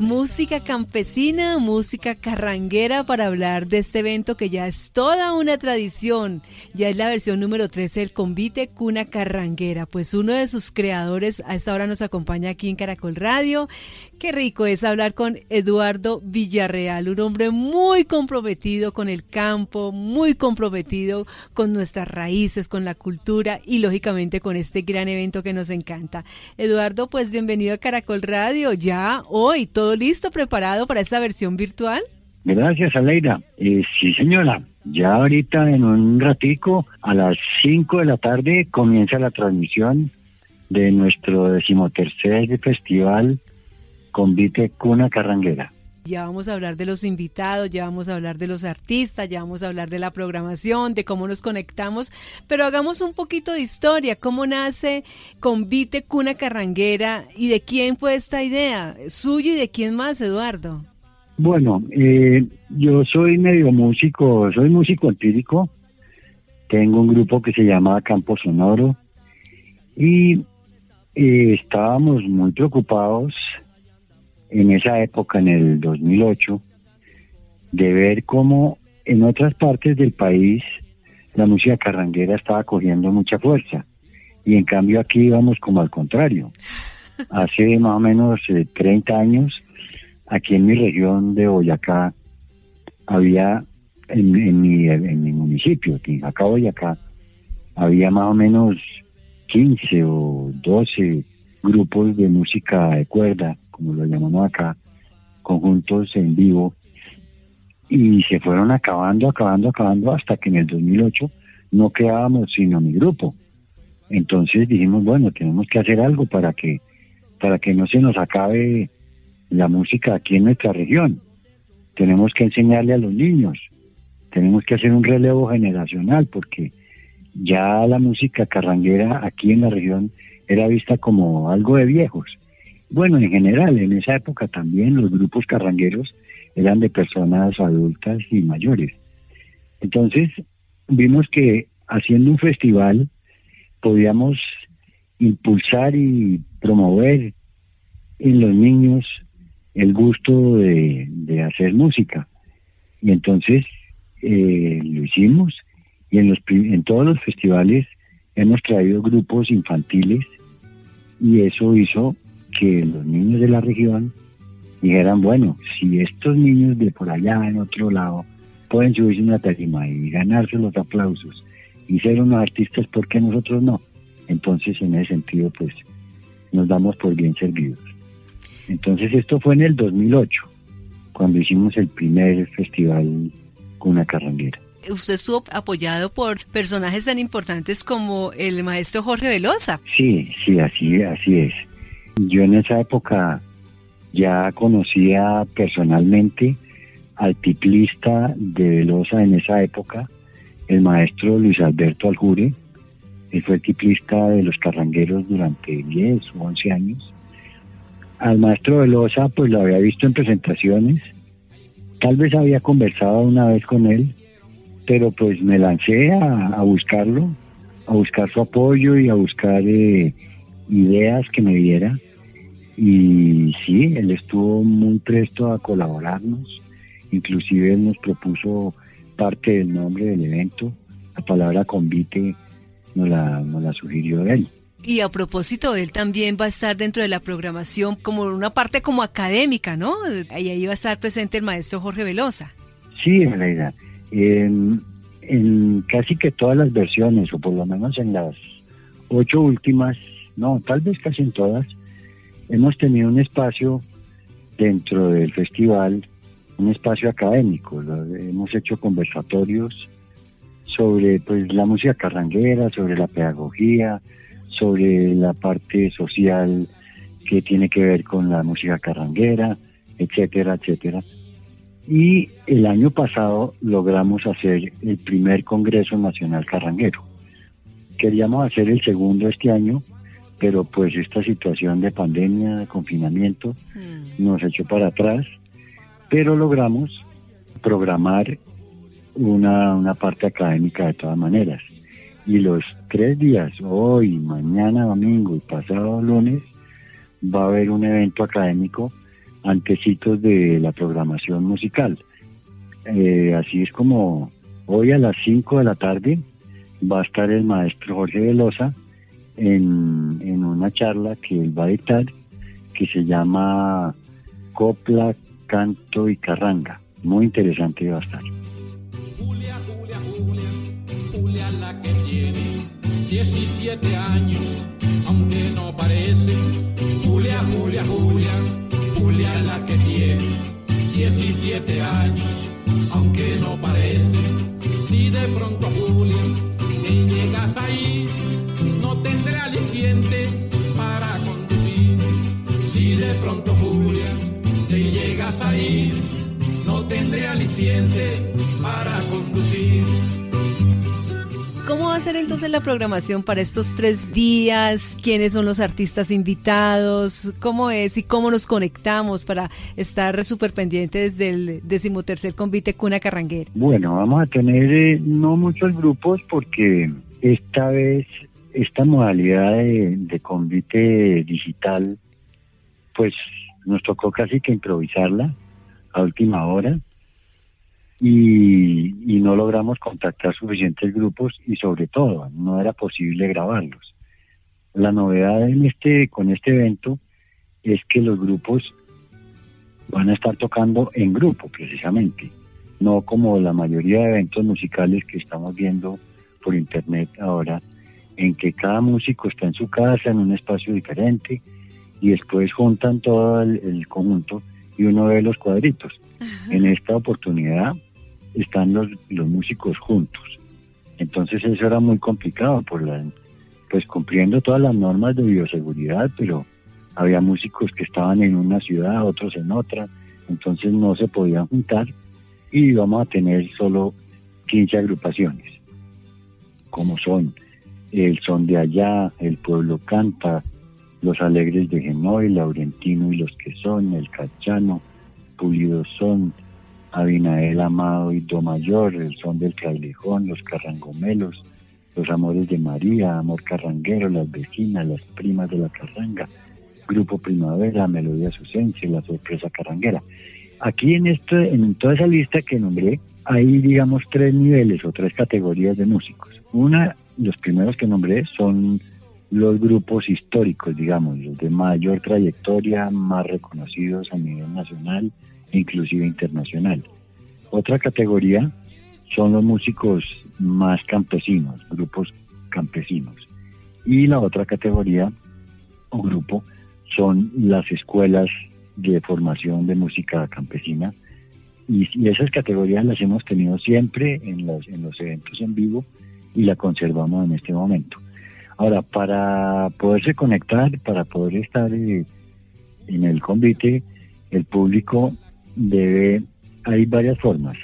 Música campesina, música carranguera para hablar de este evento que ya es toda una tradición. Ya es la versión número 13 del convite Cuna Carranguera. Pues uno de sus creadores a esta hora nos acompaña aquí en Caracol Radio Qué rico es hablar con Eduardo Villarreal, un hombre muy comprometido con el campo, muy comprometido con nuestras raíces, con la cultura y lógicamente con este gran evento que nos encanta. Eduardo, pues bienvenido a Caracol Radio. Ya hoy, todo listo, preparado para esta versión virtual. Gracias, Aleida. Eh, sí, señora. Ya ahorita en un ratico, a las 5 de la tarde, comienza la transmisión de nuestro decimotercer festival convite Cuna Carranguera. Ya vamos a hablar de los invitados, ya vamos a hablar de los artistas, ya vamos a hablar de la programación, de cómo nos conectamos, pero hagamos un poquito de historia, cómo nace Convite Cuna Carranguera y de quién fue esta idea, suyo y de quién más, Eduardo. Bueno, eh, yo soy medio músico, soy músico empírico, tengo un grupo que se llama Campo Sonoro. Y eh, estábamos muy preocupados en esa época, en el 2008, de ver cómo en otras partes del país la música carranguera estaba cogiendo mucha fuerza y en cambio aquí íbamos como al contrario. Hace más o menos 30 eh, años, aquí en mi región de Boyacá, había, en, mi, en mi municipio, acá Boyacá, había más o menos 15 o 12 grupos de música de cuerda como lo llamamos acá, conjuntos en vivo, y se fueron acabando, acabando, acabando, hasta que en el 2008 no quedábamos sino mi grupo. Entonces dijimos, bueno, tenemos que hacer algo para que, para que no se nos acabe la música aquí en nuestra región. Tenemos que enseñarle a los niños, tenemos que hacer un relevo generacional, porque ya la música carranguera aquí en la región era vista como algo de viejos. Bueno, en general, en esa época también los grupos carrangueros eran de personas adultas y mayores. Entonces, vimos que haciendo un festival podíamos impulsar y promover en los niños el gusto de, hacer música. Y entonces eh, lo hicimos y en, los, en todos los festivales hemos traído grupos infantiles y eso hizo que los niños de la región dijeran, bueno, si estos niños de por allá en otro lado pueden subirse una tarima y ganarse los aplausos y ser unos artistas, ¿por qué nosotros no? Entonces, en ese sentido, pues, nos damos por bien servidos. Entonces, esto fue en el 2008, cuando hicimos el primer festival con una carranguera. Usted estuvo apoyado por personajes tan importantes como el maestro Jorge Velosa. Sí, sí, así, así es. Yo en esa época ya conocía personalmente al tiplista de Velosa en esa época, el maestro Luis Alberto Aljure. Él fue tiplista de los carrangueros durante 10 o 11 años. Al maestro Velosa pues lo había visto en presentaciones, tal vez había conversado una vez con él, pero pues me lancé a, buscarlo, a buscar su apoyo y a buscar eh, ideas que me diera. Y sí, él estuvo muy presto a colaborarnos, inclusive él nos propuso parte del nombre del evento, la palabra convite nos la, nos la sugirió él. Y a propósito, él también va a estar dentro de la programación como una parte como académica, ¿no? Ahí, ahí va a estar presente el maestro Jorge Velosa. Sí, Aleida. En, en casi que todas las versiones, o por lo menos en las ocho últimas, no, tal vez casi en todas, hemos tenido un espacio dentro del festival, un espacio académico. Hemos hecho conversatorios sobre pues la música carranguera, sobre la pedagogía, sobre la parte social que tiene que ver con la música carranguera, etcétera, etcétera. Y el año pasado logramos hacer el primer Congreso Nacional Carranguero. Queríamos hacer el segundo este año, pero pues esta situación de pandemia, de confinamiento, mm. nos echó para atrás, pero logramos programar una, una parte académica de todas maneras. Y los tres días, hoy, mañana domingo y pasado lunes, va a haber un evento académico antecitos de la programación musical. Eh, así es como hoy a las 5 de la tarde va a estar el maestro Jorge Velosa en, en una charla que él va a dictar que se llama Copla, Canto y Carranga. Muy interesante va a estar. Julia, Julia, Julia, Julia la que tiene 17 años, aunque no parece. Julia, Julia, Julia, Julia la que tiene 17 años, aunque no parece. Si de pronto Julia te llegas ahí, no tendré aliciente para conducir. Si de pronto Julia te llegas ahí, no tendré aliciente para conducir. ¿Cómo va a ser entonces la programación para estos tres días? ¿Quiénes son los artistas invitados? ¿Cómo es y cómo nos conectamos para estar súper pendientes del decimotercer convite Cuna Carranguera? Bueno, vamos a tener eh, no muchos grupos porque esta vez esta modalidad de, convite digital, pues nos tocó casi que improvisarla a última hora y, y no logramos contactar suficientes grupos y sobre todo no era posible grabarlos. La novedad en este con este evento es que los grupos van a estar tocando en grupo precisamente, no como la mayoría de eventos musicales que estamos viendo por internet ahora, en que cada músico está en su casa, en un espacio diferente, y después juntan todo el, el conjunto y uno ve los cuadritos. En esta oportunidad están los, los músicos juntos. Entonces eso era muy complicado, por la, pues cumpliendo todas las normas de bioseguridad, pero había músicos que estaban en una ciudad, otros en otra, entonces no se podían juntar y vamos a tener solo 15 agrupaciones, como son el Son de Allá, El Pueblo Canta, Los Alegres de Genoy, Laurentino y los que son, El Cachano, Pulido Son, Abinael Amado y Do Mayor, El Son del Frailejón, Los Carrangomelos, Los Amores de María, Amor Carranguero, Las Vecinas, Las Primas de la Carranga, Grupo Primavera, Melodía Susense, La Sorpresa Carranguera. Aquí en, este, en toda esa lista que nombré, hay digamos tres niveles o tres categorías de músicos. Una, los primeros que nombré son los grupos históricos, digamos, los de mayor trayectoria, más reconocidos a nivel nacional, inclusive internacional. Otra categoría son los músicos más campesinos, grupos campesinos. Y la otra categoría o grupo son las escuelas de formación de música campesina. Y, y esas categorías las hemos tenido siempre en los, en los eventos en vivo y la conservamos en este momento. Ahora, para poderse conectar, para poder estar eh, en el convite, el público debe, hay varias formas.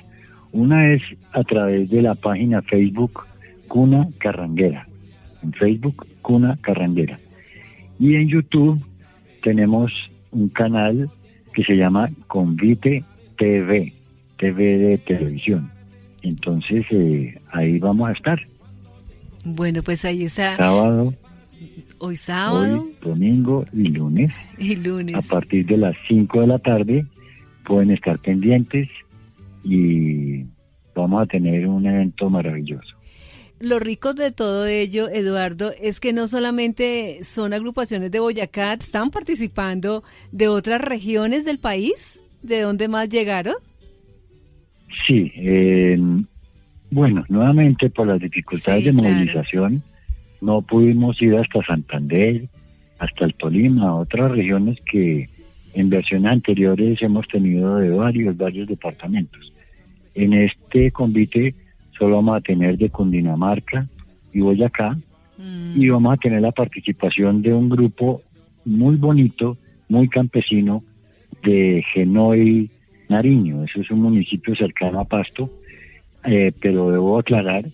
Una es a través de la página Facebook Cuna Carranguera. En Facebook Cuna Carranguera. Y en YouTube tenemos un canal que se llama Convite TV, TV de televisión. Entonces eh, ahí vamos a estar. Bueno, pues ahí está. Sábado, Hoy sábado hoy, domingo y lunes. y lunes. A partir de las 5 de la tarde pueden estar pendientes y vamos a tener un evento maravilloso. Lo rico de todo ello, Eduardo, es que no solamente son agrupaciones de Boyacá, están participando de otras regiones del país. ¿De dónde más llegaron? Sí, eh, bueno, nuevamente por las dificultades Sí, de claro. movilización no pudimos ir hasta Santander, hasta el Tolima, otras regiones que en versiones anteriores hemos tenido de varios, varios departamentos. En este convite solo vamos a tener de Cundinamarca y Boyacá Mm, y vamos a tener la participación de un grupo muy bonito, muy campesino de Genoy Nariño. Eso es un municipio cercano a Pasto, eh, pero debo aclarar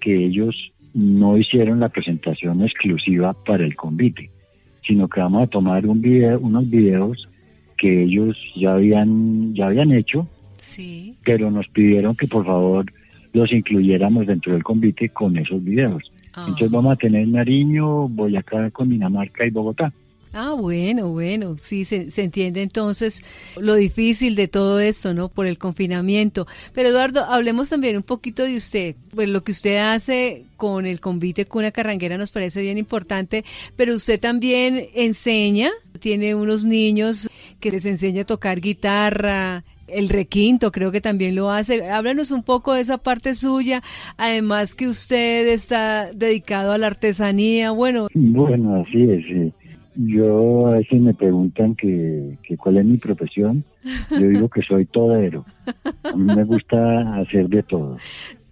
que ellos no hicieron la presentación exclusiva para el convite, sino que vamos a tomar un video, unos videos que ellos ya habían, ya habían hecho, sí. pero nos pidieron que por favor los incluyéramos dentro del convite con esos videos. Ah. Entonces vamos a tener Nariño, Boyacá, Dinamarca y Bogotá. Ah, bueno, bueno, sí, se, entiende entonces lo difícil de todo esto, ¿no? Por el confinamiento. Pero Eduardo, hablemos también un poquito de usted. Pues lo que usted hace con el convite Cuna Carranguera nos parece bien importante, pero usted también enseña, tiene unos niños que les enseña a tocar guitarra, el requinto creo que también lo hace. Háblanos un poco de esa parte suya, además que usted está dedicado a la artesanía, bueno. Bueno, así es. Sí. Yo a veces me preguntan que, que, cuál es mi profesión. Yo digo que soy todero. A mí me gusta hacer de todo.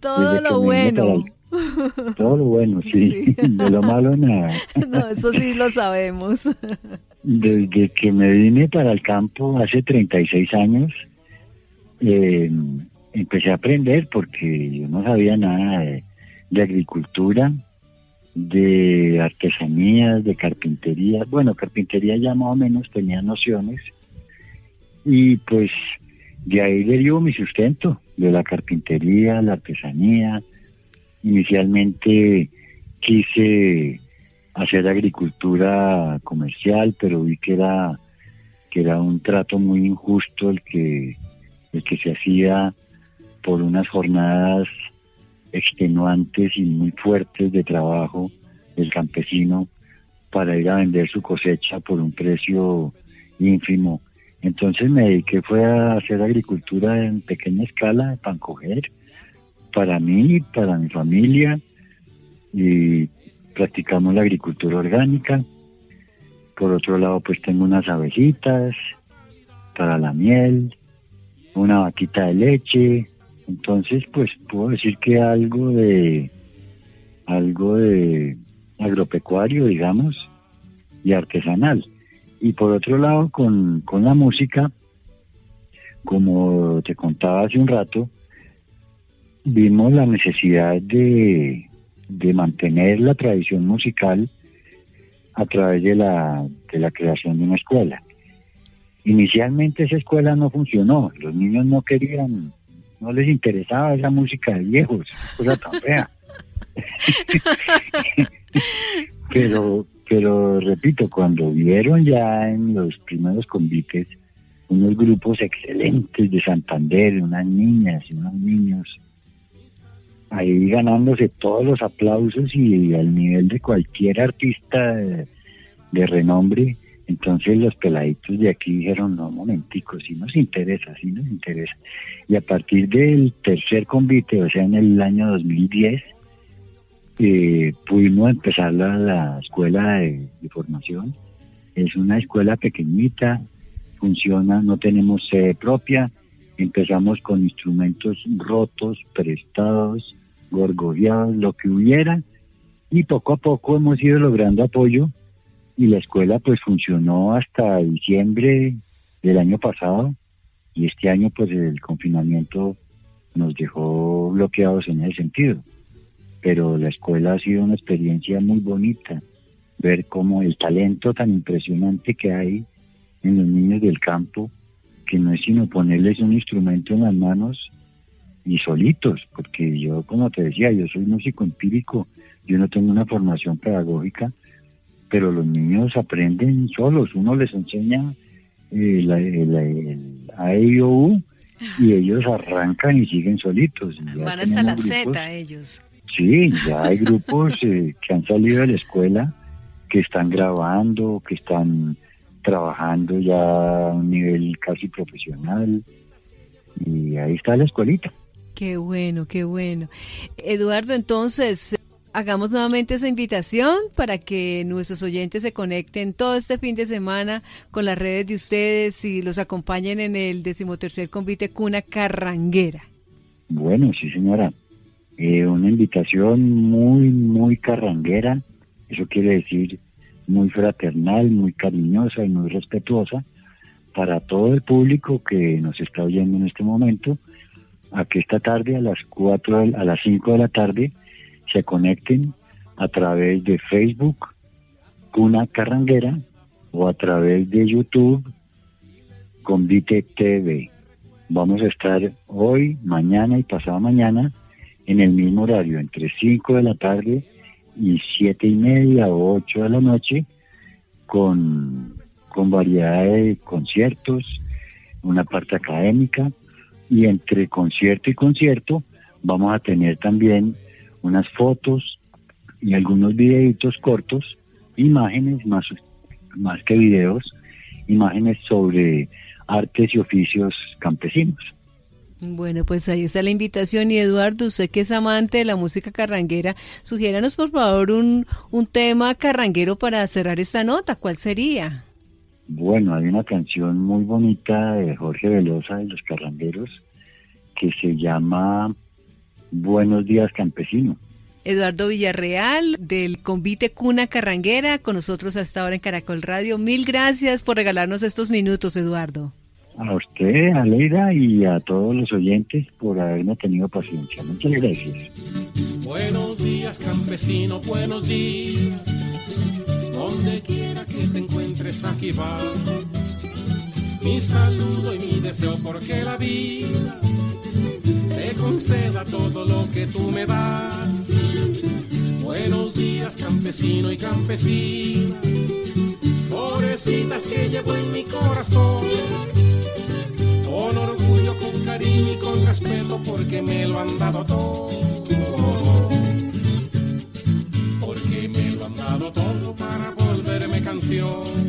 Todo lo bueno. Todo lo bueno, sí. sí. De lo malo nada. No, eso sí lo sabemos. Desde que me vine para el campo hace 36 años, eh, empecé a aprender porque yo no sabía nada de, de agricultura de artesanías, de carpintería. Bueno, carpintería ya más o menos tenía nociones. Y pues de ahí derivo mi sustento, de la carpintería, la artesanía. Inicialmente quise hacer agricultura comercial, pero vi que era que era un trato muy injusto el que el que se hacía por unas jornadas extenuantes y muy fuertes de trabajo del campesino para ir a vender su cosecha por un precio ínfimo. Entonces me dediqué fue a hacer agricultura en pequeña escala, para coger, para mí, para mi familia, y practicamos la agricultura orgánica. Por otro lado, pues tengo unas abejitas para la miel, una vaquita de leche, entonces, pues puedo decir que algo de algo de agropecuario, digamos, y artesanal. Y por otro lado, con, con la música, como te contaba hace un rato, vimos la necesidad de, de mantener la tradición musical a través de la, de la creación de una escuela. Inicialmente esa escuela no funcionó, los niños no querían no les interesaba esa música de viejos, cosa tan fea. pero, pero repito, cuando vieron ya en los primeros convites unos grupos excelentes de Santander, unas niñas y unos niños, ahí ganándose todos los aplausos y al nivel de cualquier artista de, de renombre, entonces los peladitos de aquí dijeron, no, momentico, si nos interesa, si nos interesa. Y a partir del tercer convite, o sea, en el año 2010, eh, pudimos empezar la, la escuela de, de, formación. Es una escuela pequeñita, funciona, no tenemos sede propia, empezamos con instrumentos rotos, prestados, gorgoreados, lo que hubiera, y poco a poco hemos ido logrando apoyo y la escuela pues funcionó hasta diciembre del año pasado y este año pues el confinamiento nos dejó bloqueados en ese sentido. Pero la escuela ha sido una experiencia muy bonita, ver cómo el talento tan impresionante que hay en los niños del campo, que no es sino ponerles un instrumento en las manos y solitos, porque yo, como te decía, yo soy músico empírico, yo no tengo una formación pedagógica, pero los niños aprenden solos, uno les enseña eh, la, la, el AIOU y ellos arrancan y siguen solitos. Van hasta la Z ellos. Sí, ya hay grupos eh, que han salido de la escuela, que están grabando, que están trabajando ya a un nivel casi profesional. Y ahí está la escuelita. Qué bueno, qué bueno. Eduardo, entonces, hagamos nuevamente esa invitación para que nuestros oyentes se conecten todo este fin de semana con las redes de ustedes y los acompañen en el decimotercer convite Cuna Carranguera. Bueno, sí señora, eh, una invitación muy, muy carranguera, eso quiere decir muy fraternal, muy cariñosa y muy respetuosa para todo el público que nos está oyendo en este momento, a que esta tarde a las cuatro, a las 5 de la tarde, se conecten a través de Facebook, Cuna Carranguera, o a través de YouTube, Convite TV. Vamos a estar hoy, mañana y pasado mañana en el mismo horario, entre 5 de la tarde y siete y media o ocho de la noche con, con variedad de conciertos, una parte académica y entre concierto y concierto vamos a tener también unas fotos y algunos videitos cortos, imágenes más, más que videos, imágenes sobre artes y oficios campesinos. Bueno, pues ahí está la invitación. Y Eduardo, usted que es amante de la música carranguera, sugiéranos por favor un, un tema carranguero para cerrar esta nota. ¿Cuál sería? Bueno, hay una canción muy bonita de Jorge Velosa de los Carrangueros que se llama Buenos días campesino. Eduardo Villarreal del convite Cuna Carranguera con nosotros hasta ahora en Caracol Radio. Mil gracias por regalarnos estos minutos, Eduardo. A usted, a Leida y a todos los oyentes por haberme tenido paciencia. Muchas gracias. Buenos días, campesino, buenos días. Donde quiera que te encuentres aquí va. Mi saludo y mi deseo porque la vida te conceda todo lo que tú me das. Buenos días, campesino y campesina, pobrecitas que llevo en mi corazón. Con orgullo, con cariño y con respeto, porque me lo han dado todo. Porque me lo han dado todo para volverme canción.